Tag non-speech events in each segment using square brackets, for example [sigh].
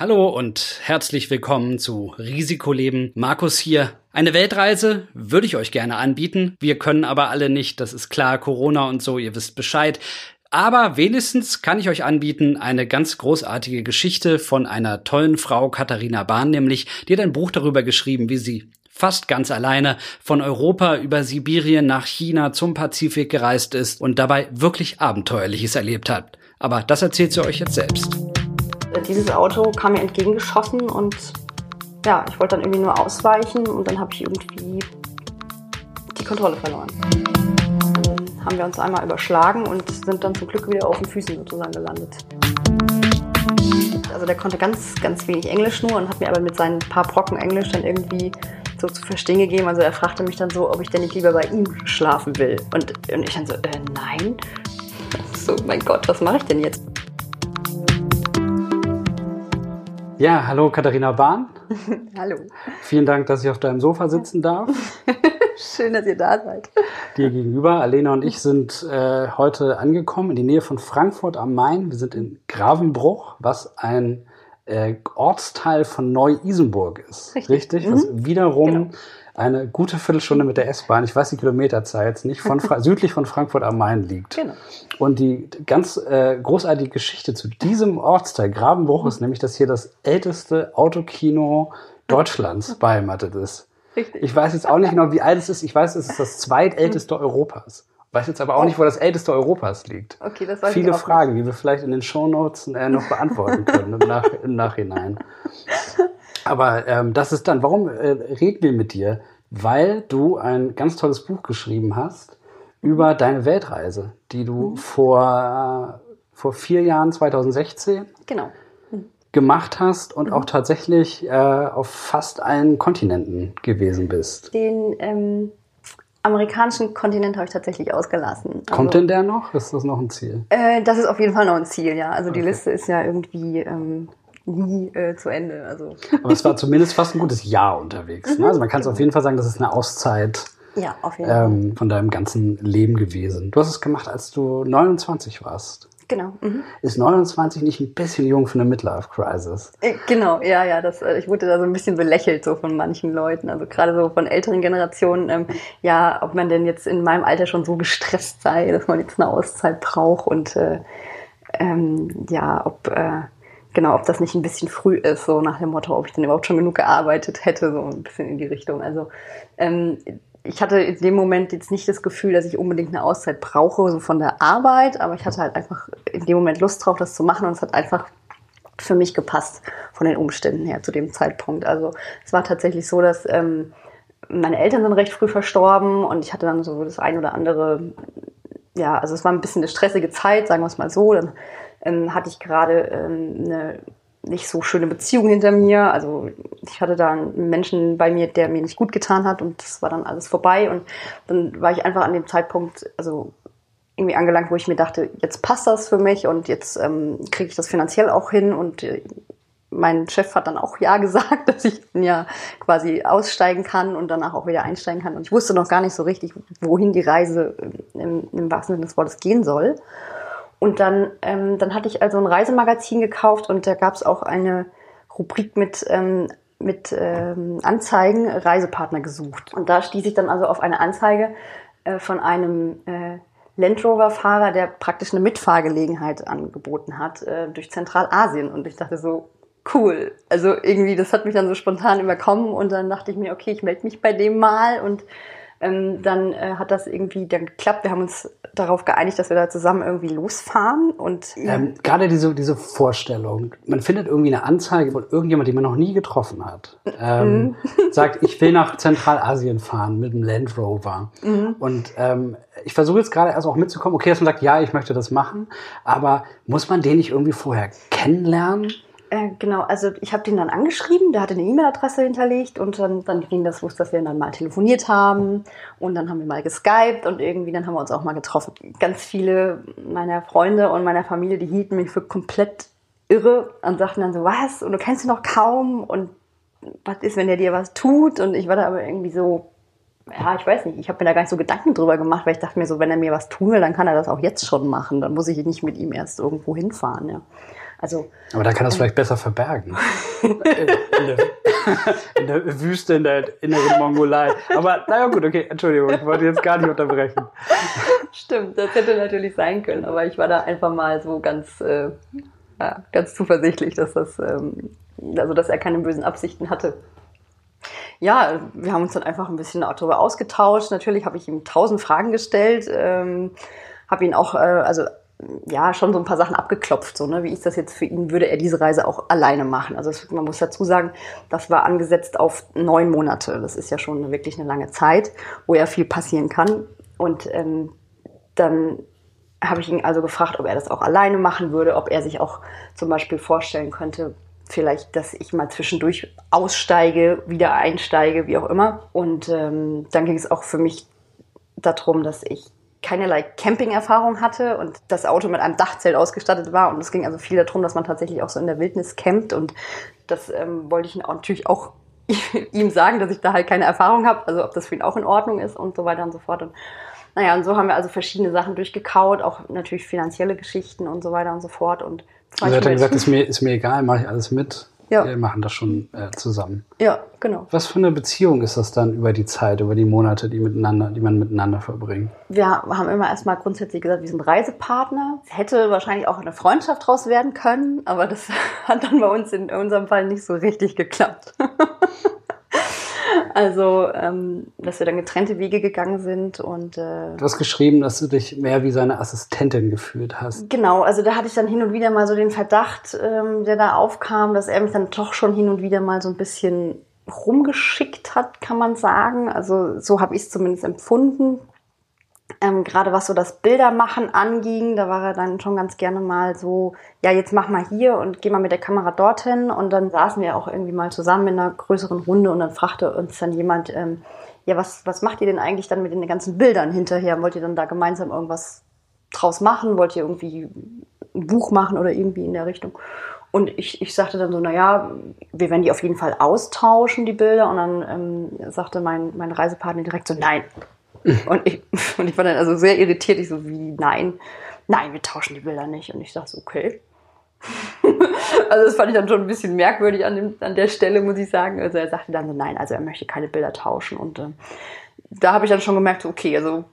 Hallo und herzlich willkommen zu Risikoleben. Markus hier. Eine Weltreise würde ich euch gerne anbieten. Wir können aber alle nicht, das ist klar, Corona und so, ihr wisst Bescheid. Aber wenigstens kann ich euch anbieten eine ganz großartige Geschichte von einer tollen Frau, Katharina Bahn nämlich, die hat ein Buch darüber geschrieben, wie sie fast ganz alleine von Europa über Sibirien nach China zum Pazifik gereist ist und dabei wirklich Abenteuerliches erlebt hat. Aber das erzählt sie euch jetzt selbst. Dieses Auto kam mir entgegengeschossen und ja, ich wollte dann irgendwie nur ausweichen und dann habe ich irgendwie die Kontrolle verloren. Dann haben wir uns einmal überschlagen und sind dann zum Glück wieder auf den Füßen sozusagen gelandet. Also der konnte ganz, ganz wenig Englisch nur und hat mir aber mit seinen paar Brocken Englisch dann irgendwie so zu verstehen gegeben. Also er fragte mich dann so, ob ich denn nicht lieber bei ihm schlafen will. Und, und ich dann so, äh, nein. So, mein Gott, was mache ich denn jetzt? Ja, hallo Katharina Bahn. [laughs] Hallo. Vielen Dank, dass ich auf deinem Sofa sitzen darf. [laughs] Schön, dass ihr da seid. Dir gegenüber. Alena und ich sind äh, heute angekommen in die Nähe von Frankfurt am Main. Wir sind in Gravenbruch, was ein äh, Ortsteil von Neu-Isenburg ist. Richtig. Richtig? Was Mhm. wiederum Genau. Eine gute Viertelstunde mit der S-Bahn, ich weiß die Kilometerzahl jetzt nicht, von [laughs] Fra südlich von Frankfurt am Main liegt. Genau. Und die ganz äh, großartige Geschichte zu diesem Ortsteil Gravenbruch ist nämlich, dass hier das älteste Autokino Deutschlands beheimatet ist. Richtig. Ich weiß jetzt auch nicht genau, wie alt es ist. Ich weiß, es ist das zweitälteste Europas. Weiß jetzt aber auch nicht, wo das älteste Europas liegt. Okay, das weiß Viele Fragen, die wir vielleicht in den Shownotes äh, noch beantworten können im, Nach im Nachhinein. [laughs] Aber ähm, das ist dann, warum äh, reden wir mit dir? Weil du ein ganz tolles Buch geschrieben hast über deine Weltreise, die du vor, äh, vor vier Jahren, 2016, Genau. gemacht hast und auch tatsächlich äh, auf fast allen Kontinenten gewesen bist. Den ähm, amerikanischen Kontinent habe ich tatsächlich ausgelassen. Kommt denn der noch? Ist das noch ein Ziel? Äh, das ist auf jeden Fall noch ein Ziel, ja. Also die Okay. Liste ist ja irgendwie ähm, nie äh, zu Ende. Also Aber es war [laughs] zumindest fast ein gutes Jahr unterwegs. Ne? Also man kann es auf jeden Fall sagen, das ist eine Auszeit ja, auf jeden Fall. ähm, von deinem ganzen Leben gewesen. Du hast es gemacht, als du 29 warst. Genau. Mhm. Ist 29 nicht ein bisschen jung für eine Midlife-Crisis? Äh, Genau, ja, ja, das, äh, ich wurde da so ein bisschen belächelt so von manchen Leuten, also gerade so von älteren Generationen, ähm, ja, ob man denn jetzt in meinem Alter schon so gestresst sei, dass man jetzt eine Auszeit braucht und äh, ähm, ja, ob äh, genau, ob das nicht ein bisschen früh ist, so nach dem Motto, ob ich denn überhaupt schon genug gearbeitet hätte, so ein bisschen in die Richtung. Also ähm, ich hatte in dem Moment jetzt nicht das Gefühl, dass ich unbedingt eine Auszeit brauche, so von der Arbeit, aber ich hatte halt einfach in dem Moment Lust drauf, das zu machen und es hat einfach für mich gepasst von den Umständen her zu dem Zeitpunkt. Also es war tatsächlich so, dass ähm, meine Eltern sind recht früh verstorben und ich hatte dann so das ein oder andere, ja, also es war ein bisschen eine stressige Zeit, sagen wir es mal so. Dann ähm, hatte ich gerade ähm, eine nicht so schöne Beziehung hinter mir. Also ich hatte da einen Menschen bei mir, der mir nicht gut getan hat und das war dann alles vorbei. Und dann war ich einfach an dem Zeitpunkt, also irgendwie angelangt, wo ich mir dachte, jetzt passt das für mich und jetzt ähm, kriege ich das finanziell auch hin und äh, mein Chef hat dann auch ja gesagt, [laughs] dass ich ja quasi aussteigen kann und danach auch wieder einsteigen kann. Und ich wusste noch gar nicht so richtig, wohin die Reise ähm, im, im wahrsten Sinne des Wortes gehen soll. Und dann, ähm, dann hatte ich also ein Reisemagazin gekauft und da gab es auch eine Rubrik mit, ähm, mit ähm, Anzeigen, Reisepartner gesucht. Und da stieß ich dann also auf eine Anzeige äh, von einem äh, Land Rover-Fahrer, der praktisch eine Mitfahrgelegenheit angeboten hat äh, durch Zentralasien. Und ich dachte so, cool. Also irgendwie, das hat mich dann so spontan überkommen und dann dachte ich mir, okay, ich melde mich bei dem mal und ähm, dann äh, hat das irgendwie dann geklappt. Wir haben uns darauf geeinigt, dass wir da zusammen irgendwie losfahren und Ähm, Gerade diese, diese Vorstellung, man findet irgendwie eine Anzeige von irgendjemand, den man noch nie getroffen hat, ähm, [laughs] sagt, ich will nach Zentralasien fahren mit dem Land Rover. Und ähm, ich versuche jetzt gerade erst auch mitzukommen, okay, dass man sagt, ja, ich möchte das machen, aber muss man den nicht irgendwie vorher kennenlernen? Äh, genau, also ich habe den dann angeschrieben, der hatte eine E-Mail-Adresse hinterlegt und dann, dann ging das los, dass wir dann mal telefoniert haben und dann haben wir mal geskypt und irgendwie dann haben wir uns auch mal getroffen. Ganz viele meiner Freunde und meiner Familie, die hielten mich für komplett irre und sagten dann so, was? Und du kennst ihn noch kaum und was ist, wenn der dir was tut? Und ich war da aber irgendwie so, ja, ich weiß nicht, ich habe mir da gar nicht so Gedanken drüber gemacht, weil ich dachte mir so, wenn er mir was tun will, dann kann er das auch jetzt schon machen. Dann muss ich nicht mit ihm erst irgendwo hinfahren, ja. Also, Aber da kann das äh, vielleicht besser verbergen. in, der, in, der, Wüste, in der inneren Mongolei. Aber naja gut, okay, Entschuldigung, ich wollte jetzt gar nicht unterbrechen. Stimmt, das hätte natürlich sein können, aber ich war da einfach mal so ganz, äh, ja, ganz zuversichtlich, dass das, ähm, also dass er keine bösen Absichten hatte ja, wir haben uns dann einfach ein bisschen darüber ausgetauscht. Natürlich habe ich ihm tausend Fragen gestellt, ähm, habe ihn auch, äh, also ja, schon so ein paar Sachen abgeklopft, so, ne? Wie ist das jetzt für ihn? Würde er diese Reise auch alleine machen? Also man muss dazu sagen, das war angesetzt auf neun Monate. Das ist ja schon wirklich eine lange Zeit, wo ja viel passieren kann. Und ähm, dann habe ich ihn also gefragt, ob er das auch alleine machen würde, ob er sich auch zum Beispiel vorstellen könnte, vielleicht, dass ich mal zwischendurch aussteige, wieder einsteige, wie auch immer. Und ähm, dann ging es auch für mich darum, dass ich keinerlei Camping-Erfahrung hatte und das Auto mit einem Dachzelt ausgestattet war. Und es ging also viel darum, dass man tatsächlich auch so in der Wildnis campt. Und das ähm, wollte ich natürlich auch [laughs] ihm sagen, dass ich da halt keine Erfahrung habe, also ob das für ihn auch in Ordnung ist und so weiter und so fort. Und naja, und so haben wir also verschiedene Sachen durchgekaut, auch natürlich finanzielle Geschichten und so weiter und so fort. Und also er hat dann gesagt, ist mir, ist mir egal, mache ich alles mit. Ja. Wir machen das schon äh, zusammen. Ja, genau. Was für eine Beziehung ist das dann über die Zeit, über die Monate, die miteinander, die man miteinander verbringt? Wir haben immer erstmal grundsätzlich gesagt, wir sind Reisepartner. Es hätte wahrscheinlich auch eine Freundschaft draus werden können, aber das [laughs] hat dann bei uns in unserem Fall nicht so richtig geklappt. [laughs] Also, ähm, dass wir dann getrennte Wege gegangen sind und. Äh, du hast geschrieben, dass du dich mehr wie seine Assistentin gefühlt hast. Genau, also da hatte ich dann hin und wieder mal so den Verdacht, ähm, der da aufkam, dass er mich dann doch schon hin und wieder mal so ein bisschen rumgeschickt hat, kann man sagen. Also so habe ich es zumindest empfunden. Ähm, Gerade was so das Bildermachen anging, da war er dann schon ganz gerne mal so, ja, jetzt mach mal hier und geh mal mit der Kamera dorthin. Und dann saßen wir auch irgendwie mal zusammen in einer größeren Runde und dann fragte uns dann jemand, ähm, ja, was, was macht ihr denn eigentlich dann mit den ganzen Bildern hinterher? Wollt ihr dann da gemeinsam irgendwas draus machen? Wollt ihr irgendwie ein Buch machen oder irgendwie in der Richtung? Und ich, ich sagte dann so, naja, wir werden die auf jeden Fall austauschen, die Bilder. Und dann ähm, sagte mein, mein Reisepartner direkt so, nein, und ich, [laughs] und ich war dann also sehr irritiert. Ich so, wie, nein, nein, wir tauschen die Bilder nicht. Und ich dachte so, okay. [laughs] also das fand ich dann schon ein bisschen merkwürdig an, dem, an der Stelle, muss ich sagen. Also er sagte dann so, nein, also er möchte keine Bilder tauschen. Und äh, da habe ich dann schon gemerkt, okay, also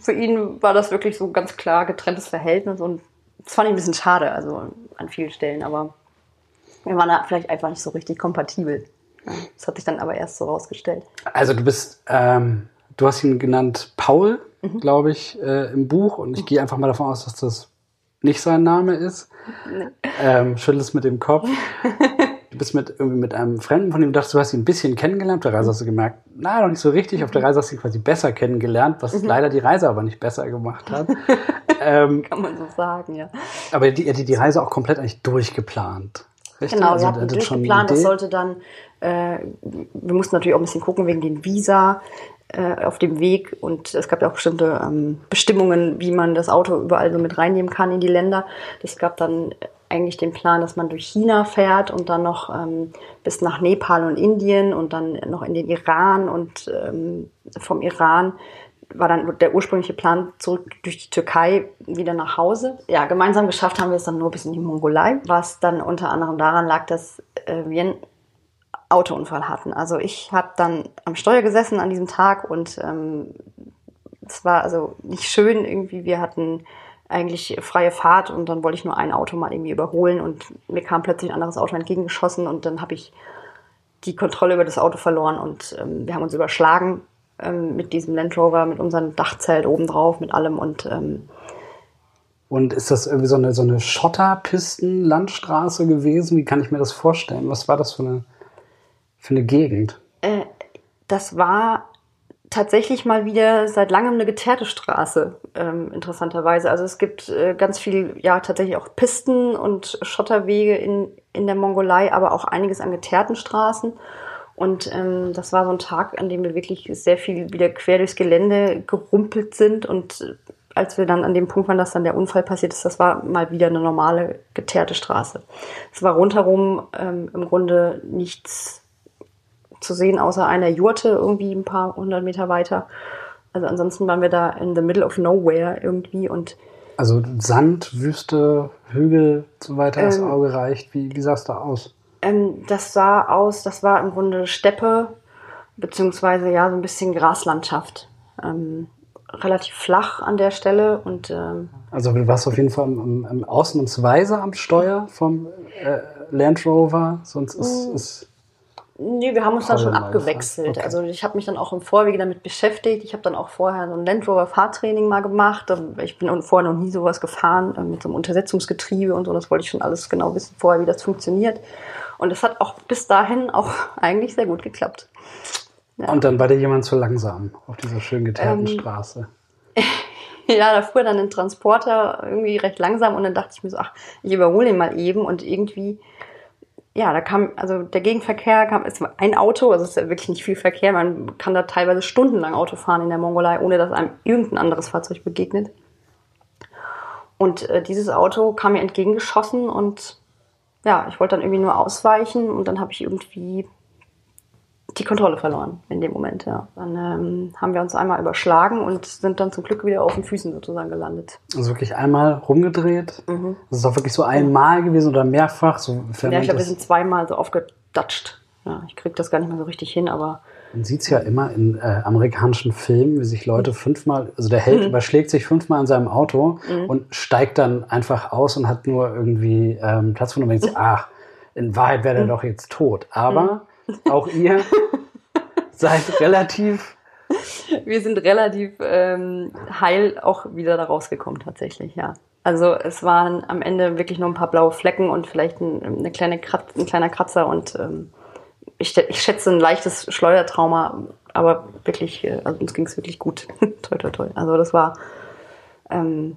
für ihn war das wirklich so ganz klar getrenntes Verhältnis. Und das fand ich ein bisschen schade, also an vielen Stellen. Aber wir waren da vielleicht einfach nicht so richtig kompatibel. Das hat sich dann aber erst so rausgestellt. Also du bist... Ähm du hast ihn genannt Paul, mhm. glaube ich, äh, im Buch. Und ich gehe einfach mal davon aus, dass das nicht sein Name ist. Nee. Ähm, schüttelst mit dem Kopf. [laughs] du bist mit, irgendwie mit einem Fremden, von dem du dachtest, du hast ihn ein bisschen kennengelernt. Auf der Reise hast du gemerkt, na, noch nicht so richtig. Auf der Reise hast du ihn quasi besser kennengelernt, was mhm. leider die Reise aber nicht besser gemacht hat. ähm, [laughs] Kann man so sagen, ja. Aber die, die, die Reise auch komplett eigentlich durchgeplant. Richtig? Genau, also, wir hatten durchgeplant, das sollte dann, äh, wir mussten natürlich auch ein bisschen gucken wegen den Visa äh, auf dem Weg und es gab ja auch bestimmte ähm, Bestimmungen, wie man das Auto überall so mit reinnehmen kann in die Länder. Es gab dann eigentlich den Plan, dass man durch China fährt und dann noch ähm, bis nach Nepal und Indien und dann noch in den Iran und ähm, vom Iran war dann der ursprüngliche Plan zurück durch die Türkei wieder nach Hause. Ja, gemeinsam geschafft haben wir es dann nur bis in die Mongolei, was dann unter anderem daran lag, dass äh, wir Autounfall hatten. Also ich habe dann am Steuer gesessen an diesem Tag und ähm, es war also nicht schön irgendwie. Wir hatten eigentlich freie Fahrt und dann wollte ich nur ein Auto mal irgendwie überholen und mir kam plötzlich ein anderes Auto entgegengeschossen und dann habe ich die Kontrolle über das Auto verloren und ähm, wir haben uns überschlagen ähm, mit diesem Land Rover, mit unserem Dachzelt obendrauf, mit allem und ähm, und ist das irgendwie so eine, so eine Schotterpisten-Landstraße gewesen? Wie kann ich mir das vorstellen? Was war das für eine für eine Gegend? Äh, das war tatsächlich mal wieder seit langem eine geteerte Straße, ähm, interessanterweise. Also es gibt äh, ganz viel, ja, tatsächlich auch Pisten und Schotterwege in, in der Mongolei, aber auch einiges an geteerten Straßen. Und ähm, das war so ein Tag, an dem wir wirklich sehr viel wieder quer durchs Gelände gerumpelt sind. Und als wir dann an dem Punkt waren, dass dann der Unfall passiert ist, das war mal wieder eine normale geteerte Straße. Es war rundherum ähm, im Grunde nichts zu sehen, außer einer Jurte irgendwie ein paar hundert Meter weiter. Also ansonsten waren wir da in the middle of nowhere irgendwie und Also Sand, Wüste, Hügel so weiter ähm, das Auge reicht. Wie, wie sah es da aus? Ähm, das sah aus, das war im Grunde Steppe, beziehungsweise ja so ein bisschen Graslandschaft. Ähm, relativ flach an der Stelle und ähm, also du warst auf jeden Fall im, im ausnahmsweise am Steuer vom äh, Land Rover, sonst ist, mm. ist Nee, wir haben uns dann schon abgewechselt. Okay. Also ich habe mich dann auch im Vorwege damit beschäftigt. Ich habe dann auch vorher so ein Land Rover Fahrtraining mal gemacht. Ich bin vorher noch nie sowas gefahren äh, mit so einem Untersetzungsgetriebe und so. Das wollte ich schon alles genau wissen vorher, wie das funktioniert. Und es hat auch bis dahin auch [laughs] eigentlich sehr gut geklappt. Ja. Und dann war dir jemand zu langsam auf dieser schön geteerten ähm, Straße. [laughs] ja, da fuhr dann ein Transporter irgendwie recht langsam und dann dachte ich mir so, ach, ich überhole ihn mal eben und irgendwie ja, da kam, also der Gegenverkehr kam, es war ein Auto, also es ist ja wirklich nicht viel Verkehr, man kann da teilweise stundenlang Auto fahren in der Mongolei, ohne dass einem irgendein anderes Fahrzeug begegnet. Und äh, dieses Auto kam mir entgegengeschossen und ja, ich wollte dann irgendwie nur ausweichen und dann habe ich irgendwie die Kontrolle verloren in dem Moment, ja. Dann ähm, haben wir uns einmal überschlagen und sind dann zum Glück wieder auf den Füßen sozusagen gelandet. Also wirklich einmal rumgedreht? Mhm. Das ist doch wirklich so einmal gewesen oder mehrfach? So ja, ich glaube, wir sind zweimal so aufgedatscht. Ja, ich kriege das gar nicht mehr so richtig hin, aber. Man sieht es ja immer in äh, amerikanischen Filmen, wie sich Leute fünfmal, also der Held mhm. überschlägt sich fünfmal in seinem Auto mhm. und steigt dann einfach aus und hat nur irgendwie ähm, Platz von und denkt, ach, [laughs] in Wahrheit wäre er mhm. doch jetzt tot. Aber mhm. Auch ihr [laughs] seid relativ. Wir sind relativ ähm, heil auch wieder da rausgekommen, tatsächlich, ja. Also es waren am Ende wirklich nur ein paar blaue Flecken und vielleicht ein, eine kleine Kratz, ein kleiner Kratzer und ähm, ich, ich schätze ein leichtes Schleudertrauma, aber wirklich, äh, also uns ging es wirklich gut. [laughs] toi, toi, toi. Also das war ähm,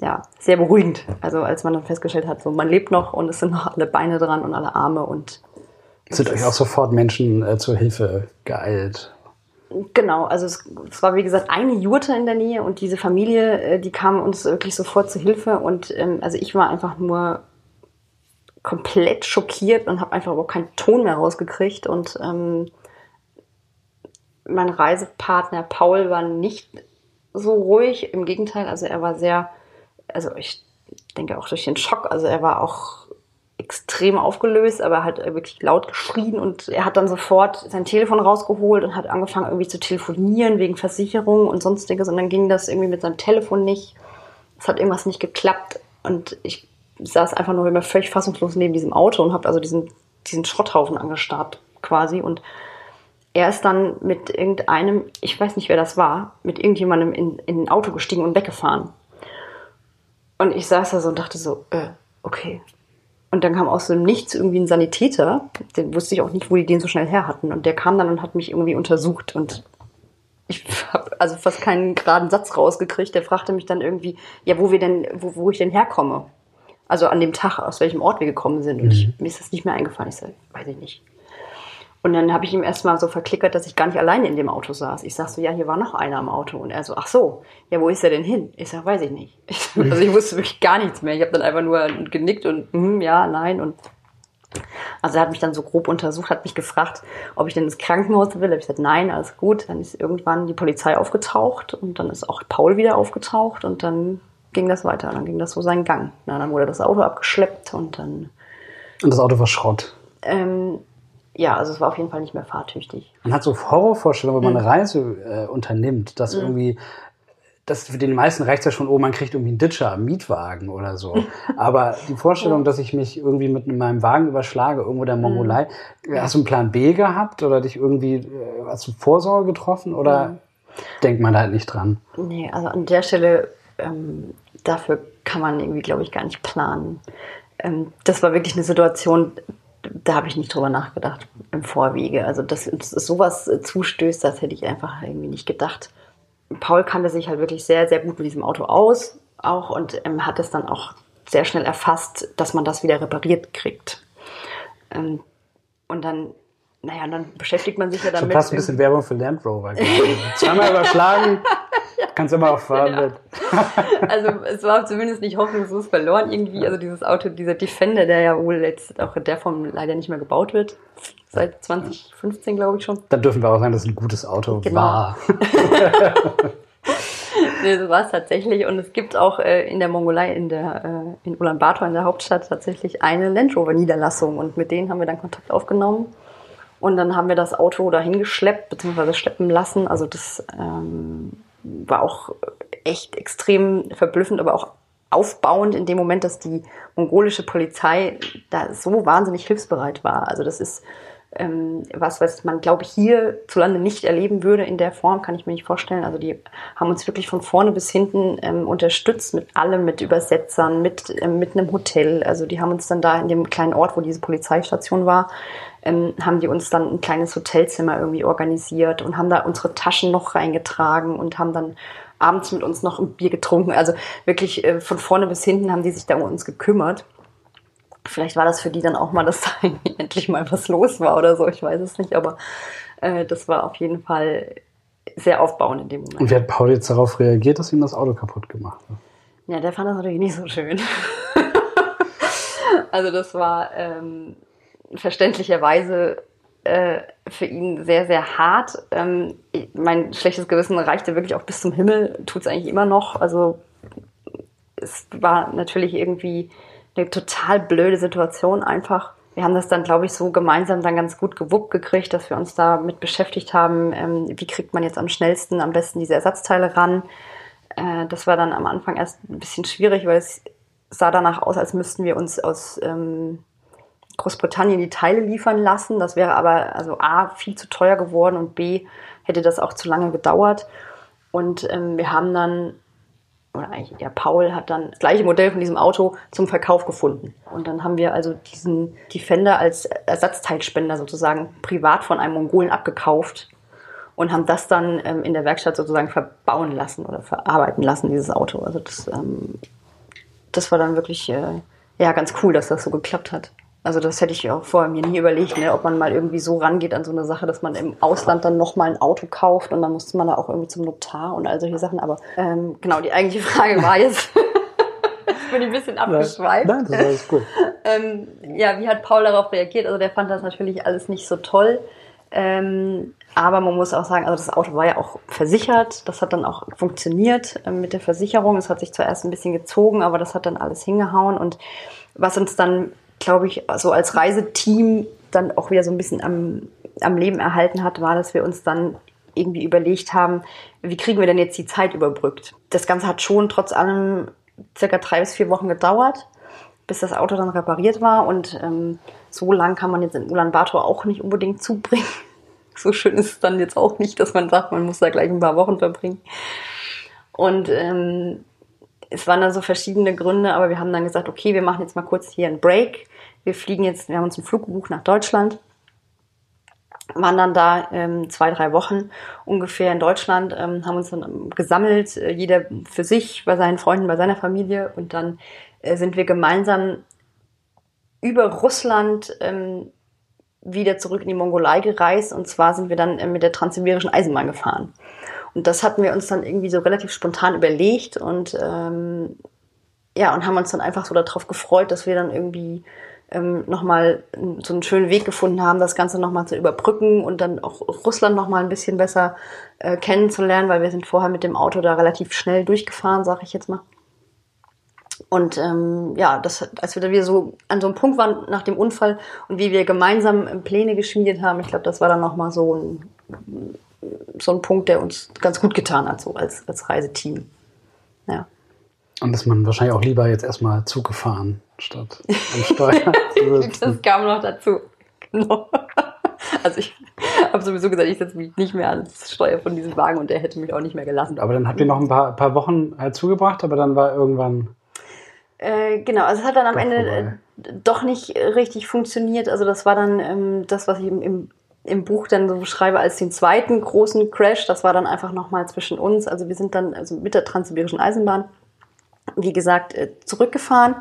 ja sehr beruhigend. Also als man dann festgestellt hat, so man lebt noch und es sind noch alle Beine dran und alle Arme und sind euch auch sofort Menschen äh, zur Hilfe geeilt? Genau, also es, es, war wie gesagt eine Jurte in der Nähe und diese Familie, äh, die kam uns wirklich sofort zur Hilfe und ähm, also ich war einfach nur komplett schockiert und habe einfach überhaupt keinen Ton mehr rausgekriegt und ähm, mein Reisepartner Paul war nicht so ruhig, im Gegenteil, also er war sehr, also ich denke auch durch den Schock, also er war auch extrem aufgelöst, aber hat wirklich laut geschrien und er hat dann sofort sein Telefon rausgeholt und hat angefangen irgendwie zu telefonieren wegen Versicherung und sonstiges und dann ging das irgendwie mit seinem Telefon nicht. Es hat irgendwas nicht geklappt und ich saß einfach nur immer völlig fassungslos neben diesem Auto und habe also diesen, diesen Schrotthaufen angestarrt quasi und er ist dann mit irgendeinem, ich weiß nicht wer das war, mit irgendjemandem in, in ein Auto gestiegen und weggefahren. Und ich saß da so und dachte so, äh, okay, und dann kam aus dem Nichts irgendwie ein Sanitäter, den wusste ich auch nicht, wo die den so schnell her hatten. Und der kam dann und hat mich irgendwie untersucht und ich [laughs] habe also fast keinen geraden Satz rausgekriegt. Der fragte mich dann irgendwie, ja, wo wir denn, wo, wo ich denn herkomme. Also an dem Tag, aus welchem Ort wir gekommen sind. Und mhm. ich, mir ist das nicht mehr eingefallen. Ich sage, weiß ich nicht. Und dann habe ich ihm erstmal so verklickert, dass ich gar nicht alleine in dem Auto saß. Ich sag so, ja, hier war noch einer im Auto. Und er so, ach so, ja, wo ist er denn hin? Ich sag, weiß ich nicht. [laughs] also ich wusste wirklich gar nichts mehr. Ich habe dann einfach nur genickt und hm, ja, nein und also er hat mich dann so grob untersucht, hat mich gefragt, ob ich denn ins Krankenhaus will. Da habe ich gesagt, nein, alles gut. Dann ist irgendwann die Polizei aufgetaucht und dann ist auch Paul wieder aufgetaucht und dann ging das weiter. Dann ging das so seinen Gang. Na, dann wurde das Auto abgeschleppt und dann. Und das Auto war Schrott. Ähm, ja, also es war auf jeden Fall nicht mehr fahrtüchtig. Man hat so Horrorvorstellungen, wenn man eine mhm. Reise äh, unternimmt, dass mhm. irgendwie das für den meisten reicht ja schon, oh, man kriegt irgendwie einen Ditcher, einen Mietwagen oder so. [laughs] Aber die Vorstellung, dass ich mich irgendwie mit meinem Wagen überschlage, irgendwo der Mongolei, mhm. hast du einen Plan B gehabt oder dich irgendwie, äh, hast du Vorsorge getroffen oder mhm. denkt man da halt nicht dran? Nee, also an der Stelle, ähm, dafür kann man irgendwie, glaube ich, gar nicht planen. Ähm, das war wirklich eine Situation, da habe ich nicht drüber nachgedacht im Vorwege. Also, dass uns sowas zustößt, das hätte ich einfach irgendwie nicht gedacht. Paul kannte sich halt wirklich sehr, sehr gut mit diesem Auto aus, auch und ähm, hat es dann auch sehr schnell erfasst, dass man das wieder repariert kriegt. Ähm, und dann, naja, dann beschäftigt man sich ja damit. So passt ein bisschen Werbung für Land Rover. [laughs] Zweimal überschlagen, Kannst immer auch fahren. Ja. also es war zumindest nicht hoffnungslos verloren irgendwie. Also dieses Auto, dieser Defender, der ja wohl jetzt auch in der Form leider nicht mehr gebaut wird. Seit 2015, glaube ich schon. Dann dürfen wir auch sagen, dass es ein gutes Auto genau. war. [laughs] nee, so war es tatsächlich. Und es gibt auch äh, in der Mongolei, in der äh, in Ulaanbaatar, in der Hauptstadt, tatsächlich eine Land Rover Niederlassung. Und mit denen haben wir dann Kontakt aufgenommen. Und dann haben wir das Auto dahin geschleppt, beziehungsweise schleppen lassen. Also das ähm, war auch echt extrem verblüffend, aber auch aufbauend in dem Moment, dass die mongolische Polizei da so wahnsinnig hilfsbereit war. Also das ist ähm, was, was man, glaube ich, hierzulande nicht erleben würde in der Form, kann ich mir nicht vorstellen. Also die haben uns wirklich von vorne bis hinten ähm, unterstützt mit allem, mit Übersetzern, mit, ähm, mit einem Hotel. Also die haben uns dann da in dem kleinen Ort, wo diese Polizeistation war, ähm, haben die uns dann ein kleines Hotelzimmer irgendwie organisiert und haben da unsere Taschen noch reingetragen und haben dann abends mit uns noch ein Bier getrunken. Also wirklich äh, von vorne bis hinten haben die sich da um uns gekümmert. Vielleicht war das für die dann auch mal, dass [laughs] da endlich mal was los war oder so, ich weiß es nicht, aber äh, das war auf jeden Fall sehr aufbauend in dem Moment. Und wie hat Paul jetzt darauf reagiert, dass ihm das Auto kaputt gemacht hat? Ja, der fand das natürlich nicht so schön. [laughs] also das war ähm, verständlicherweise äh, für ihn sehr, sehr hart. Ähm, mein schlechtes Gewissen reichte wirklich auch bis zum Himmel, tut es eigentlich immer noch. Also es war natürlich irgendwie eine total blöde Situation einfach. Wir haben das dann, glaube ich, so gemeinsam dann ganz gut gewuppt gekriegt, dass wir uns damit beschäftigt haben, ähm, wie kriegt man jetzt am schnellsten, am besten diese Ersatzteile ran. Äh, das war dann am Anfang erst ein bisschen schwierig, weil es sah danach aus, als müssten wir uns aus ähm, Großbritannien die Teile liefern lassen. Das wäre aber also A, viel zu teuer geworden und B, hätte das auch zu lange gedauert. Und ähm, wir haben dann oder eigentlich eher Paul hat dann das gleiche Modell von diesem Auto zum Verkauf gefunden. Und dann haben wir also diesen Defender als Ersatzteilspender sozusagen privat von einem Mongolen abgekauft und haben das dann ähm, in der Werkstatt sozusagen verbauen lassen oder verarbeiten lassen, dieses Auto. Also das, ähm, das war dann wirklich äh, ja ganz cool, dass das so geklappt hat. Also das hätte ich auch vorher mir nie überlegt, ne, ob man mal irgendwie so rangeht an so eine Sache, dass man im Ausland dann nochmal ein Auto kauft und dann musste man da auch irgendwie zum Notar und all solche Sachen. Aber ähm, genau, die eigentliche Frage war jetzt, [laughs] ich bin ein bisschen abgeschweift. Nein, das ist alles gut. [laughs] ähm, ja, wie hat Paul darauf reagiert? Also der fand das natürlich alles nicht so toll. Ähm, aber man muss auch sagen, also das Auto war ja auch versichert. Das hat dann auch funktioniert ähm, mit der Versicherung. Es hat sich zuerst ein bisschen gezogen, aber das hat dann alles hingehauen. Und was uns dann glaube ich, so als Reiseteam dann auch wieder so ein bisschen am, am Leben erhalten hat, war, dass wir uns dann irgendwie überlegt haben, wie kriegen wir denn jetzt die Zeit überbrückt? Das Ganze hat schon trotz allem circa drei bis vier Wochen gedauert, bis das Auto dann repariert war. Und ähm, so lang kann man jetzt in Ulaanbaatar auch nicht unbedingt zubringen. [laughs] So schön ist es dann jetzt auch nicht, dass man sagt, man muss da gleich ein paar Wochen verbringen. Und ähm, es waren dann so verschiedene Gründe, aber wir haben dann gesagt, okay, wir machen jetzt mal kurz hier einen Break wir fliegen jetzt, wir haben uns einen Flug gebucht nach Deutschland, waren dann da ähm, zwei, drei Wochen ungefähr in Deutschland, ähm, haben uns dann gesammelt, äh, jeder für sich, bei seinen Freunden, bei seiner Familie und dann äh, sind wir gemeinsam über Russland ähm, wieder zurück in die Mongolei gereist und zwar sind wir dann äh, mit der transsibirischen Eisenbahn gefahren. Und das hatten wir uns dann irgendwie so relativ spontan überlegt und ähm, ja, und haben uns dann einfach so darauf gefreut, dass wir dann irgendwie ähm, nochmal so einen schönen Weg gefunden haben, das Ganze nochmal zu überbrücken und dann auch Russland nochmal ein bisschen besser äh, kennenzulernen, weil wir sind vorher mit dem Auto da relativ schnell durchgefahren, sag ich jetzt mal. Und ähm, ja, das, als wir da wieder so an so einem Punkt waren nach dem Unfall und wie wir gemeinsam Pläne geschmiedet haben, ich glaube, das war dann nochmal so ein, so ein Punkt, der uns ganz gut getan hat, so als, als Reiseteam. Ja. Und ist man wahrscheinlich auch lieber jetzt erstmal Zug gefahren, statt am [laughs] Steuer zu. Das kam noch dazu. Genau. Also ich habe sowieso gesagt, ich setze mich nicht mehr ans Steuer von diesem Wagen und der hätte mich auch nicht mehr gelassen. Aber dann habt ihr noch ein paar, paar Wochen halt zugebracht, aber dann war irgendwann. Äh, genau, also es hat dann am Ende vorbei. doch nicht richtig funktioniert. Also das war dann ähm, das, was ich im, im, im Buch dann so beschreibe als den zweiten großen Crash. Das war dann einfach nochmal zwischen uns. Also wir sind dann also mit der Transsibirischen Eisenbahn wie gesagt, äh, zurückgefahren,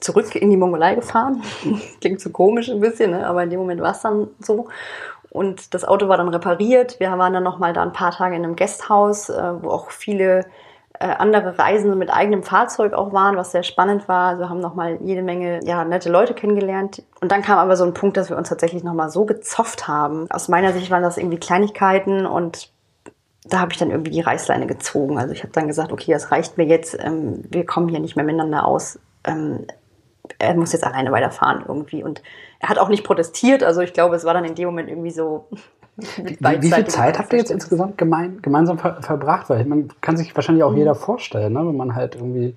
zurück in die Mongolei gefahren. [laughs] Klingt so komisch ein bisschen, ne? aber in dem Moment war es dann so. Und das Auto war dann repariert. Wir waren dann nochmal da ein paar Tage in einem Gasthaus, äh, wo auch viele äh, andere Reisende mit eigenem Fahrzeug auch waren, was sehr spannend war. Also haben nochmal jede Menge ja, nette Leute kennengelernt. Und dann kam aber so ein Punkt, dass wir uns tatsächlich nochmal so gezofft haben. Aus meiner Sicht waren das irgendwie Kleinigkeiten und da habe ich dann irgendwie die Reißleine gezogen. Also ich habe dann gesagt, okay, das reicht mir jetzt, ähm, wir kommen hier nicht mehr miteinander aus. Ähm, er muss jetzt alleine weiterfahren irgendwie. Und er hat auch nicht protestiert. Also ich glaube, es war dann in dem Moment irgendwie so. Wie, wie viel Zeit habt ihr jetzt insgesamt gemein, gemeinsam ver verbracht? Weil man kann sich wahrscheinlich auch mhm. jeder vorstellen, ne? wenn man halt irgendwie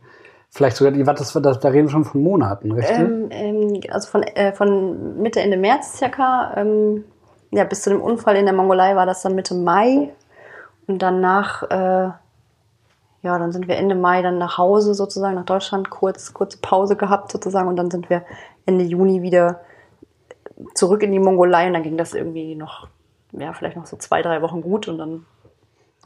vielleicht sogar, das, das, da reden wir schon von Monaten, richtig? Ähm, ähm, also von, äh, von Mitte, Ende März circa, ähm, ja, bis zu dem Unfall in der Mongolei war das dann Mitte Mai. Und danach, äh, ja, dann sind wir Ende Mai dann nach Hause sozusagen, nach Deutschland, kurz, kurze Pause gehabt sozusagen. Und dann sind wir Ende Juni wieder zurück in die Mongolei und dann ging das irgendwie noch, ja, vielleicht noch so zwei, drei Wochen gut und dann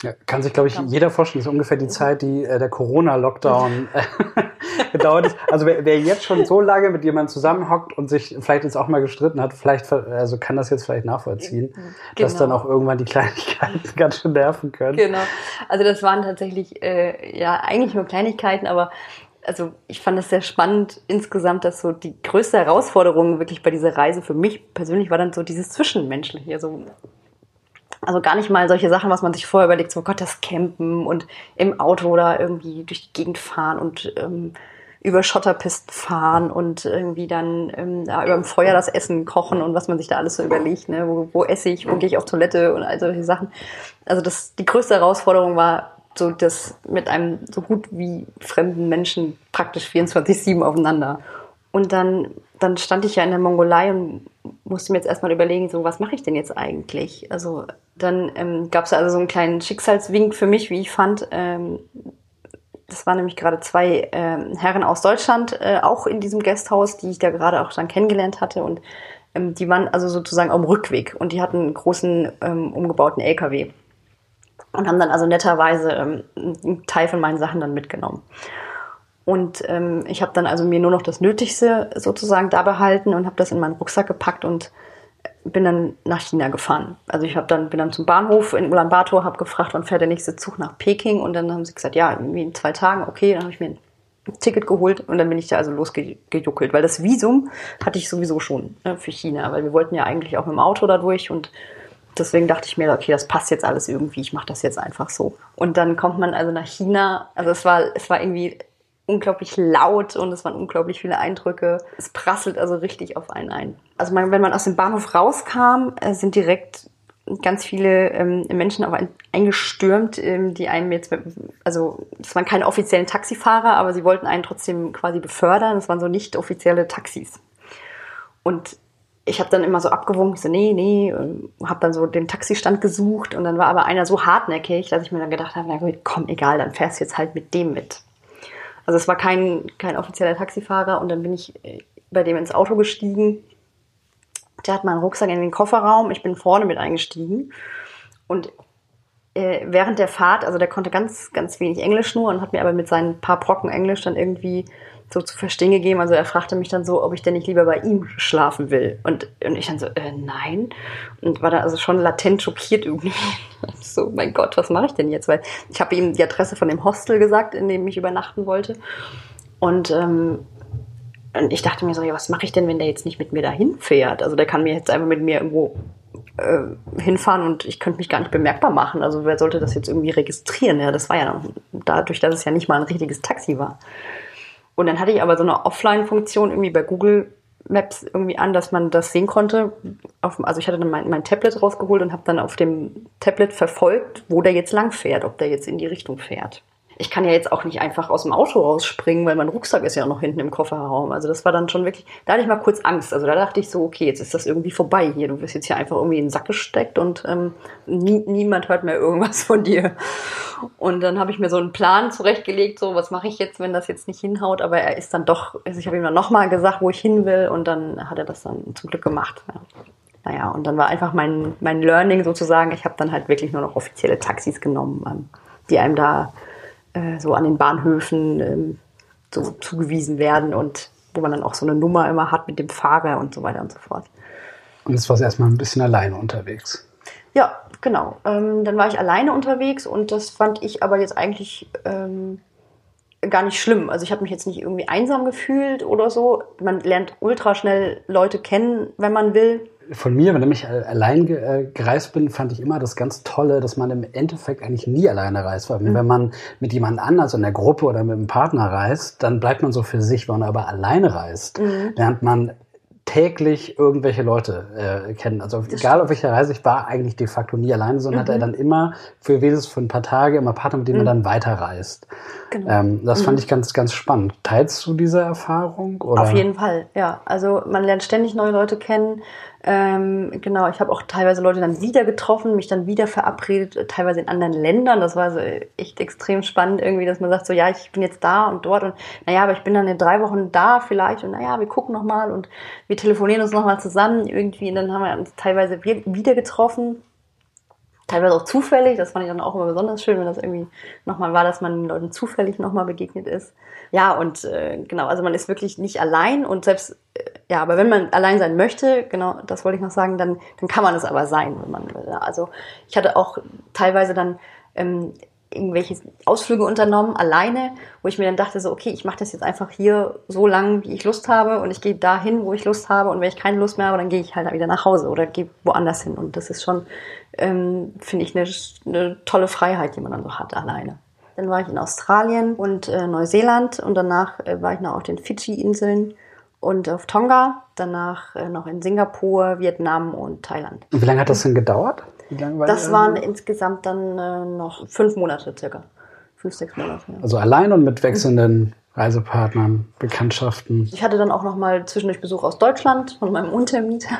ja, kann sich, glaube ich, jeder vorstellen, das ist ungefähr die Zeit, die äh, der Corona-Lockdown [laughs] äh, [laughs] gedauert ist. Also wer, wer jetzt schon so lange mit jemandem zusammenhockt und sich vielleicht jetzt auch mal gestritten hat, vielleicht also kann das jetzt vielleicht nachvollziehen, genau. dass dann auch irgendwann die Kleinigkeiten [laughs] ganz schön nerven können. Genau. Also das waren tatsächlich äh, ja eigentlich nur Kleinigkeiten, aber also ich fand es sehr spannend insgesamt, dass so die größte Herausforderung wirklich bei dieser Reise für mich persönlich war dann so dieses Zwischenmenschliche. Also also gar nicht mal solche Sachen, was man sich vorher überlegt, so Gott, das Campen und im Auto oder irgendwie durch die Gegend fahren und ähm, über Schotterpisten fahren und irgendwie dann ähm, ja, über dem Feuer das Essen kochen und was man sich da alles so überlegt, ne? wo, wo esse ich, wo gehe ich auf Toilette und all solche Sachen. Also das, die größte Herausforderung war so das mit einem so gut wie fremden Menschen praktisch 24-7 aufeinander. Und dann, dann stand ich ja in der Mongolei und musste mir jetzt erstmal überlegen, so was mache ich denn jetzt eigentlich? Also dann ähm, gab es also so einen kleinen Schicksalswink für mich, wie ich fand. Ähm, das waren nämlich gerade zwei ähm, Herren aus Deutschland, äh, auch in diesem Gasthaus, die ich da gerade auch dann kennengelernt hatte. Und ähm, die waren also sozusagen am Rückweg und die hatten einen großen ähm, umgebauten LKW und haben dann also netterweise ähm, einen Teil von meinen Sachen dann mitgenommen. Und ähm, ich habe dann also mir nur noch das Nötigste sozusagen da behalten und habe das in meinen Rucksack gepackt und bin dann nach China gefahren. Also ich habe dann bin dann zum Bahnhof in Ulaanbaatar, habe gefragt, wann fährt der nächste Zug nach Peking? Und dann haben sie gesagt, ja, irgendwie in zwei Tagen, okay, dann habe ich mir ein Ticket geholt und dann bin ich da also losgejuckelt, weil das Visum hatte ich sowieso schon ne, für China, weil wir wollten ja eigentlich auch mit dem Auto da durch und deswegen dachte ich mir, okay, das passt jetzt alles irgendwie, ich mache das jetzt einfach so. Und dann kommt man also nach China, also es war es war irgendwie unglaublich laut und es waren unglaublich viele Eindrücke. Es prasselt also richtig auf einen ein. Also man, wenn man aus dem Bahnhof rauskam, äh, sind direkt ganz viele ähm, Menschen aber eingestürmt, ähm, die einem jetzt, also es waren keine offiziellen Taxifahrer, aber sie wollten einen trotzdem quasi befördern. Es waren so nicht offizielle Taxis. Und ich habe dann immer so abgewunken, so nee, nee, habe dann so den Taxistand gesucht und dann war aber einer so hartnäckig, dass ich mir dann gedacht habe, na gut, komm, egal, dann fährst du jetzt halt mit dem mit. Also es war kein, kein offizieller Taxifahrer und dann bin ich äh, bei dem ins Auto gestiegen. Der hat meinen Rucksack in den Kofferraum, ich bin vorne mit eingestiegen und äh, während der Fahrt, also der konnte ganz, ganz wenig Englisch nur und hat mir aber mit seinen paar Brocken Englisch dann irgendwie so zu verstehen gegeben. Also er fragte mich dann so, ob ich denn nicht lieber bei ihm schlafen will. Und, und ich dann so, äh, nein. Und war da also schon latent schockiert irgendwie. [laughs] so, mein Gott, was mache ich denn jetzt? Weil ich habe ihm die Adresse von dem Hostel gesagt, in dem ich übernachten wollte. Und, ähm, und ich dachte mir so, ja, was mache ich denn, wenn der jetzt nicht mit mir dahin fährt? Also der kann mir jetzt einfach mit mir irgendwo äh, hinfahren und ich könnte mich gar nicht bemerkbar machen. Also wer sollte das jetzt irgendwie registrieren? Ja, das war ja dadurch, dass es ja nicht mal ein richtiges Taxi war. Und dann hatte ich aber so eine Offline-Funktion irgendwie bei Google Maps irgendwie an, dass man das sehen konnte. Auf, also ich hatte dann mein, mein Tablet rausgeholt und habe dann auf dem Tablet verfolgt, wo der jetzt lang fährt, ob der jetzt in die Richtung fährt ich kann ja jetzt auch nicht einfach aus dem Auto rausspringen, weil mein Rucksack ist ja noch hinten im Kofferraum. Also das war dann schon wirklich, da hatte ich mal kurz Angst. Also da dachte ich so, okay, jetzt ist das irgendwie vorbei hier. Du wirst jetzt hier einfach irgendwie in den Sack gesteckt und ähm, nie, niemand hört mehr irgendwas von dir. Und dann habe ich mir so einen Plan zurechtgelegt, so was mache ich jetzt, wenn das jetzt nicht hinhaut. Aber er ist dann doch, also ich habe ihm dann nochmal gesagt, wo ich hin will und dann hat er das dann zum Glück gemacht. Ja. Naja, und dann war einfach mein, mein Learning sozusagen, ich habe dann halt wirklich nur noch offizielle Taxis genommen, ähm, die einem da äh, so an den Bahnhöfen ähm, so zugewiesen werden und wo man dann auch so eine Nummer immer hat mit dem Fahrer und so weiter und so fort. Und jetzt war es erstmal ein bisschen alleine unterwegs. Ja, genau. Ähm, dann war ich alleine unterwegs und das fand ich aber jetzt eigentlich ähm, gar nicht schlimm. Also ich habe mich jetzt nicht irgendwie einsam gefühlt oder so. Man lernt ultra schnell Leute kennen, wenn man will. Von mir, wenn ich allein äh, gereist bin, fand ich immer das ganz Tolle, dass man im Endeffekt eigentlich nie alleine reist. Weil mhm. wenn man mit jemand anders in der Gruppe oder mit einem Partner reist, dann bleibt man so für sich. Wenn man aber alleine reist, mhm. lernt man täglich irgendwelche Leute äh, kennen. Also das egal auf welcher Reise ich war, eigentlich de facto nie alleine, sondern mhm. hat er dann immer für wenigstens für ein paar Tage immer Partner, mit dem mhm. er dann weiterreist. Genau. Ähm, das mhm. fand ich ganz, ganz spannend. Teilst du diese Erfahrung? Oder? Auf jeden Fall, ja. Also man lernt ständig neue Leute kennen. Ähm, genau, ich habe auch teilweise Leute dann wieder getroffen, mich dann wieder verabredet, teilweise in anderen Ländern. Das war so echt extrem spannend irgendwie, dass man sagt so, ja, ich bin jetzt da und dort und naja, aber ich bin dann in drei Wochen da vielleicht und naja, wir gucken nochmal und wir telefonieren uns nochmal zusammen irgendwie und dann haben wir uns teilweise wieder getroffen teilweise auch zufällig. Das fand ich dann auch immer besonders schön, wenn das irgendwie nochmal war, dass man den Leuten zufällig nochmal begegnet ist. Ja, und äh, genau, also man ist wirklich nicht allein und selbst, äh, ja, aber wenn man allein sein möchte, genau, das wollte ich noch sagen, dann, dann kann man es aber sein, wenn man will. Also ich hatte auch teilweise dann ähm, irgendwelche Ausflüge unternommen, alleine, wo ich mir dann dachte, so, okay, ich mache das jetzt einfach hier so lang, wie ich Lust habe und ich gehe dahin, wo ich Lust habe und wenn ich keine Lust mehr habe, dann gehe ich halt wieder nach Hause oder gehe woanders hin und das ist schon, ähm, finde ich, eine, eine tolle Freiheit, die man dann so hat, alleine. Dann war ich in Australien und äh, Neuseeland und danach äh, war ich noch auf den Fidschi-Inseln und auf Tonga, danach äh, noch in Singapur, Vietnam und Thailand. Wie lange hat das denn gedauert? Das waren insgesamt dann äh, noch fünf Monate circa. Fünf, sechs Monate. Ja. Also allein und mit wechselnden Reisepartnern, Bekanntschaften. Ich hatte dann auch noch mal zwischendurch Besuch aus Deutschland von meinem Untermieter.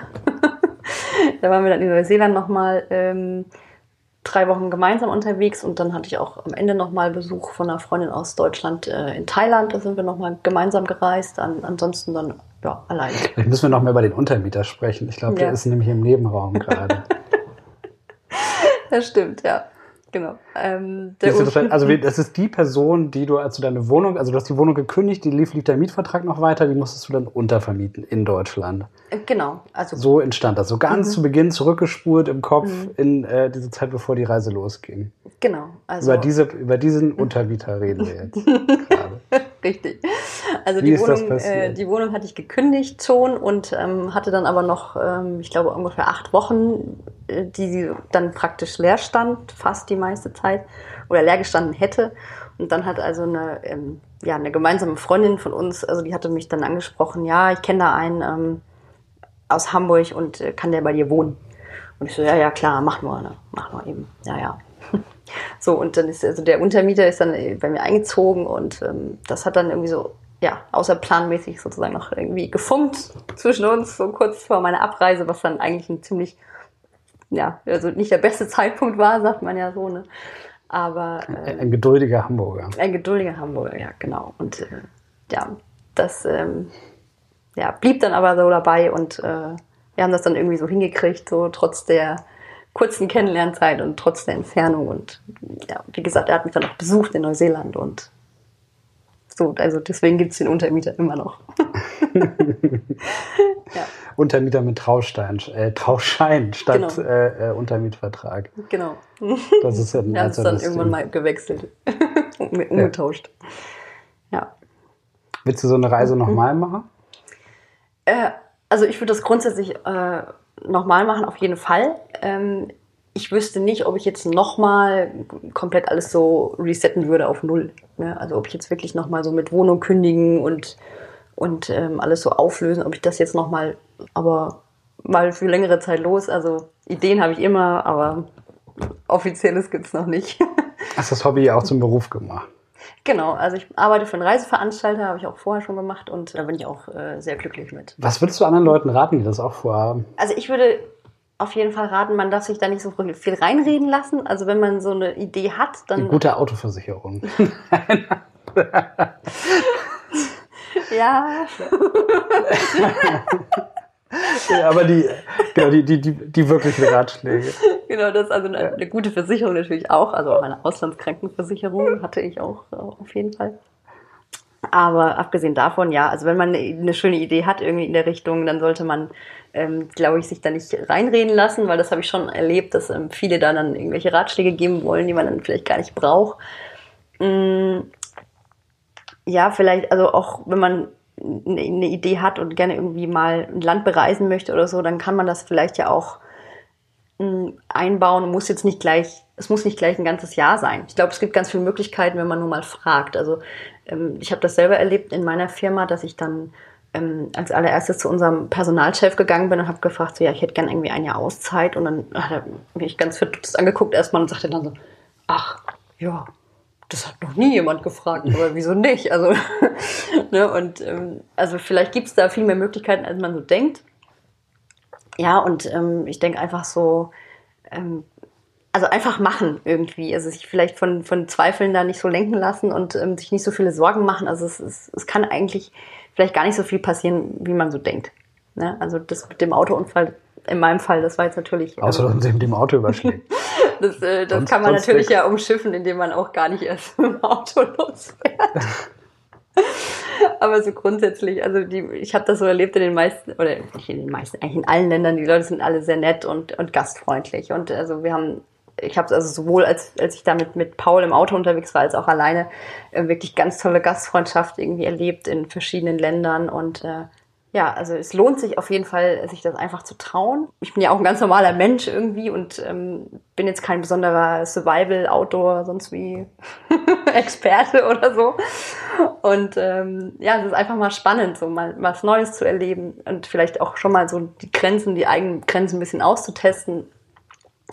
[laughs] da waren wir dann in Neuseeland noch mal ähm, drei Wochen gemeinsam unterwegs und dann hatte ich auch am Ende noch mal Besuch von einer Freundin aus Deutschland äh, in Thailand. Da sind wir noch mal gemeinsam gereist. An, ansonsten dann ja alleine. Vielleicht müssen wir noch mal über den Untermieter sprechen. Ich glaube, ja. der ist nämlich im Nebenraum gerade. [laughs] Das stimmt, ja. Genau. Ähm, also das ist die Person, die du, als du deine Wohnung, also du hast die Wohnung gekündigt, die lief, lief der Mietvertrag noch weiter, die musstest du dann untervermieten in Deutschland. Äh, genau. Also so entstand das. So ganz mhm. zu Beginn zurückgespurt im Kopf mhm. in äh, diese Zeit, bevor die Reise losging. Genau. Also über, diese, über diesen Untermieter reden wir jetzt [laughs] gerade. Richtig. Also die Wohnung, äh, die Wohnung hatte ich gekündigt schon und ähm, hatte dann aber noch, ähm, ich glaube, ungefähr acht Wochen, äh, die dann praktisch leer stand, fast die meiste Zeit, oder leer gestanden hätte. Und dann hat also eine, ähm, ja, eine gemeinsame Freundin von uns, also die hatte mich dann angesprochen, ja, ich kenne da einen ähm, aus Hamburg und äh, kann der bei dir wohnen? Und ich so, ja, ja, klar, mach nur, ne? mach nur eben, ja, ja. [laughs] So, und dann ist also der Untermieter ist dann bei mir eingezogen und ähm, das hat dann irgendwie so, ja, außerplanmäßig sozusagen noch irgendwie gefunkt zwischen uns, so kurz vor meiner Abreise, was dann eigentlich ein ziemlich, ja, also nicht der beste [laughs] Zeitpunkt war, sagt man ja so, ne? Aber. Äh, ein geduldiger Hamburger. Ein geduldiger Hamburger, ja, genau. Und äh, ja, das ähm, ja, blieb dann aber so dabei und äh, wir haben das dann irgendwie so hingekriegt, so trotz der kurzen Kennenlernzeit und trotz der Entfernung. Und ja, wie gesagt, er hat mich dann auch besucht in Neuseeland und so, also deswegen gibt es den Untermieter immer noch. [laughs] ja. Untermieter mit Traustein, äh, Trauschein statt genau. äh, äh, Untermietvertrag. Genau. Das ist ja ein Wir haben es dann irgendwann mal gewechselt, [laughs] umgetauscht. Ja. ja. Willst du so eine Reise mhm. nochmal machen? Äh, also ich würde das grundsätzlich äh, nochmal machen, auf jeden Fall. Ähm, ich wüsste nicht, ob ich jetzt nochmal komplett alles so resetten würde auf Null. Ne? Also ob ich jetzt wirklich nochmal so mit Wohnung kündigen und, und ähm, alles so auflösen, ob ich das jetzt nochmal, aber mal für längere Zeit los. Also Ideen habe ich immer, aber offizielles gibt es noch nicht. [laughs] Hast das Hobby auch zum Beruf gemacht? Genau, also ich arbeite für einen Reiseveranstalter, habe ich auch vorher schon gemacht und da bin ich auch äh, sehr glücklich mit. Was würdest du anderen Leuten raten, die das auch vorhaben? Also ich würde auf jeden Fall raten, man darf sich da nicht so viel reinreden lassen. Also wenn man so eine Idee hat, dann. Eine gute Autoversicherung. [laughs] ja. [laughs] ja, aber die, genau, die, die, die, die wirklichen Ratschläge. Genau, das ist also eine, eine, gute Versicherung natürlich auch. Also auch eine Auslandskrankenversicherung hatte ich auch auf jeden Fall. Aber abgesehen davon, ja, also wenn man eine schöne Idee hat irgendwie in der Richtung, dann sollte man, ähm, glaube ich, sich da nicht reinreden lassen, weil das habe ich schon erlebt, dass ähm, viele da dann irgendwelche Ratschläge geben wollen, die man dann vielleicht gar nicht braucht. Mm, ja, vielleicht, also auch wenn man eine Idee hat und gerne irgendwie mal ein Land bereisen möchte oder so, dann kann man das vielleicht ja auch hm, einbauen und muss jetzt nicht gleich, es muss nicht gleich ein ganzes Jahr sein. Ich glaube, es gibt ganz viele Möglichkeiten, wenn man nur mal fragt. Also ähm, ich habe das selber erlebt in meiner Firma, dass ich dann ähm, als allererstes zu unserem Personalchef gegangen bin und habe gefragt, so, ja, ich hätte gern irgendwie ein Jahr Auszeit. Und dann hat er mich ganz verdutzt angeguckt erstmal und sagte dann so, ach, ja, das hat noch nie jemand gefragt, aber [laughs] wieso nicht? Also, [laughs] ne, und ähm, also vielleicht gibt es da viel mehr Möglichkeiten, als man so denkt. Ja, und ähm, ich denke einfach so, ähm, also einfach machen irgendwie. Also sich vielleicht von, von Zweifeln da nicht so lenken lassen und ähm, sich nicht so viele Sorgen machen. Also es, es, es kann eigentlich vielleicht gar nicht so viel passieren, wie man so denkt. Ne? Also das mit dem Autounfall, in meinem Fall, das war jetzt natürlich. Ähm, Außer, dass man sich mit dem Auto überschlägt. [laughs] das äh, das kann man natürlich ja umschiffen, indem man auch gar nicht erst [laughs] mit dem Auto losfährt. [laughs] Aber so grundsätzlich, also die, ich habe das so erlebt in den meisten, oder nicht in den meisten, eigentlich in allen Ländern, die Leute sind alle sehr nett und, und gastfreundlich. Und also wir haben ich habe also sowohl als, als ich damit mit Paul im Auto unterwegs war, als auch alleine äh, wirklich ganz tolle Gastfreundschaft irgendwie erlebt in verschiedenen Ländern und äh, ja, also es lohnt sich auf jeden Fall, sich das einfach zu trauen. Ich bin ja auch ein ganz normaler Mensch irgendwie und ähm, bin jetzt kein besonderer Survival-Outdoor, sonst wie [laughs] Experte oder so. Und ähm, ja, es ist einfach mal spannend, so mal was Neues zu erleben und vielleicht auch schon mal so die Grenzen, die eigenen Grenzen ein bisschen auszutesten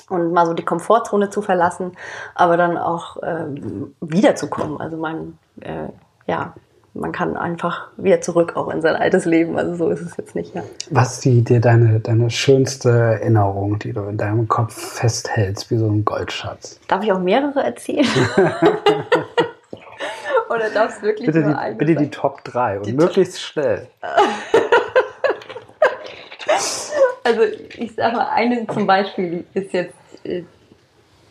und mal so die Komfortzone zu verlassen, aber dann auch ähm, wiederzukommen. Also man, äh, ja, man kann einfach wieder zurück auch in sein altes Leben. Also so ist es jetzt nicht. Ja. Was ist die, dir deine, deine schönste Erinnerung, die du in deinem Kopf festhältst, wie so ein Goldschatz? Darf ich auch mehrere erzählen? [laughs] Oder darfst du wirklich bitte nur die, eine Bitte sagen? die Top 3 und möglichst schnell. [laughs] Also ich sag mal, eine zum Beispiel ist jetzt äh,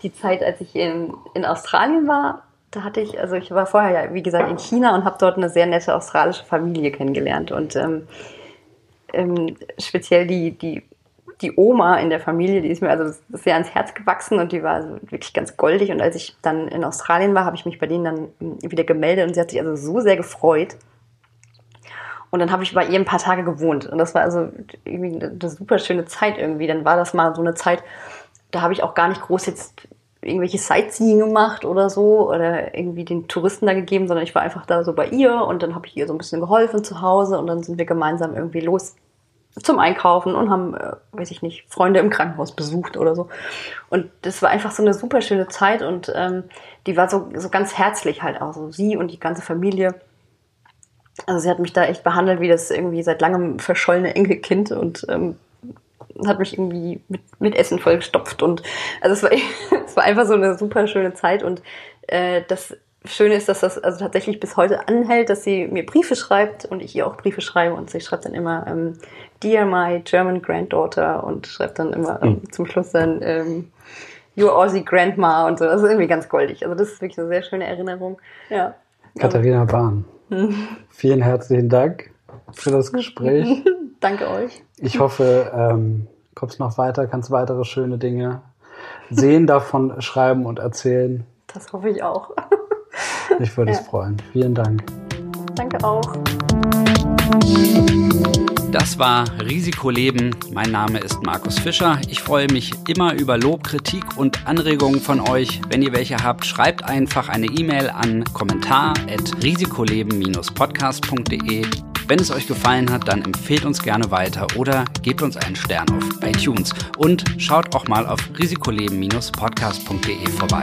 die Zeit, als ich in, in Australien war. Da hatte ich, also ich war vorher ja, wie gesagt, in China und habe dort eine sehr nette australische Familie kennengelernt. Und ähm, ähm, speziell die, die, die Oma in der Familie, die ist mir also sehr ans Herz gewachsen und die war also wirklich ganz goldig. Und als ich dann in Australien war, habe ich mich bei denen dann wieder gemeldet und sie hat sich also so sehr gefreut. Und dann habe ich bei ihr ein paar Tage gewohnt. Und das war also irgendwie eine super schöne Zeit irgendwie. Dann war das mal so eine Zeit, da habe ich auch gar nicht groß jetzt irgendwelche Sightseeing gemacht oder so oder irgendwie den Touristen da gegeben, sondern ich war einfach da so bei ihr und dann habe ich ihr so ein bisschen geholfen zu Hause und dann sind wir gemeinsam irgendwie los zum Einkaufen und haben, äh, weiß ich nicht, Freunde im Krankenhaus besucht oder so. Und das war einfach so eine super schöne Zeit und ähm, die war so, so ganz herzlich halt auch, so sie und die ganze Familie. Also sie hat mich da echt behandelt wie das irgendwie seit langem verschollene Enkelkind und ähm, hat mich irgendwie mit, mit Essen vollgestopft und also es war, [laughs] es war einfach so eine super schöne Zeit und äh, das Schöne ist, dass das also tatsächlich bis heute anhält, dass sie mir Briefe schreibt und ich ihr auch Briefe schreibe und sie schreibt dann immer ähm, Dear my German Granddaughter und schreibt dann immer ähm, zum Schluss dann ähm, Your Aussie Grandma und so. Das ist irgendwie ganz goldig. Also das ist wirklich eine sehr schöne Erinnerung. Ja. Katharina Bahn. Vielen herzlichen Dank für das Gespräch. [laughs] Danke euch. Ich hoffe, ähm, kommst noch weiter, kannst weitere schöne Dinge sehen, davon schreiben und erzählen. Das hoffe ich auch. Ich würde Ja. es freuen. Vielen Dank. Danke auch. Das war Risikoleben. Mein Name ist Markus Fischer. Ich freue mich immer über Lob, Kritik und Anregungen von euch. Wenn ihr welche habt, schreibt einfach eine E-Mail an kommentar@risikoleben-podcast.de. Wenn es euch gefallen hat, dann empfehlt uns gerne weiter oder gebt uns einen Stern auf iTunes und schaut auch mal auf risikoleben-podcast.de vorbei.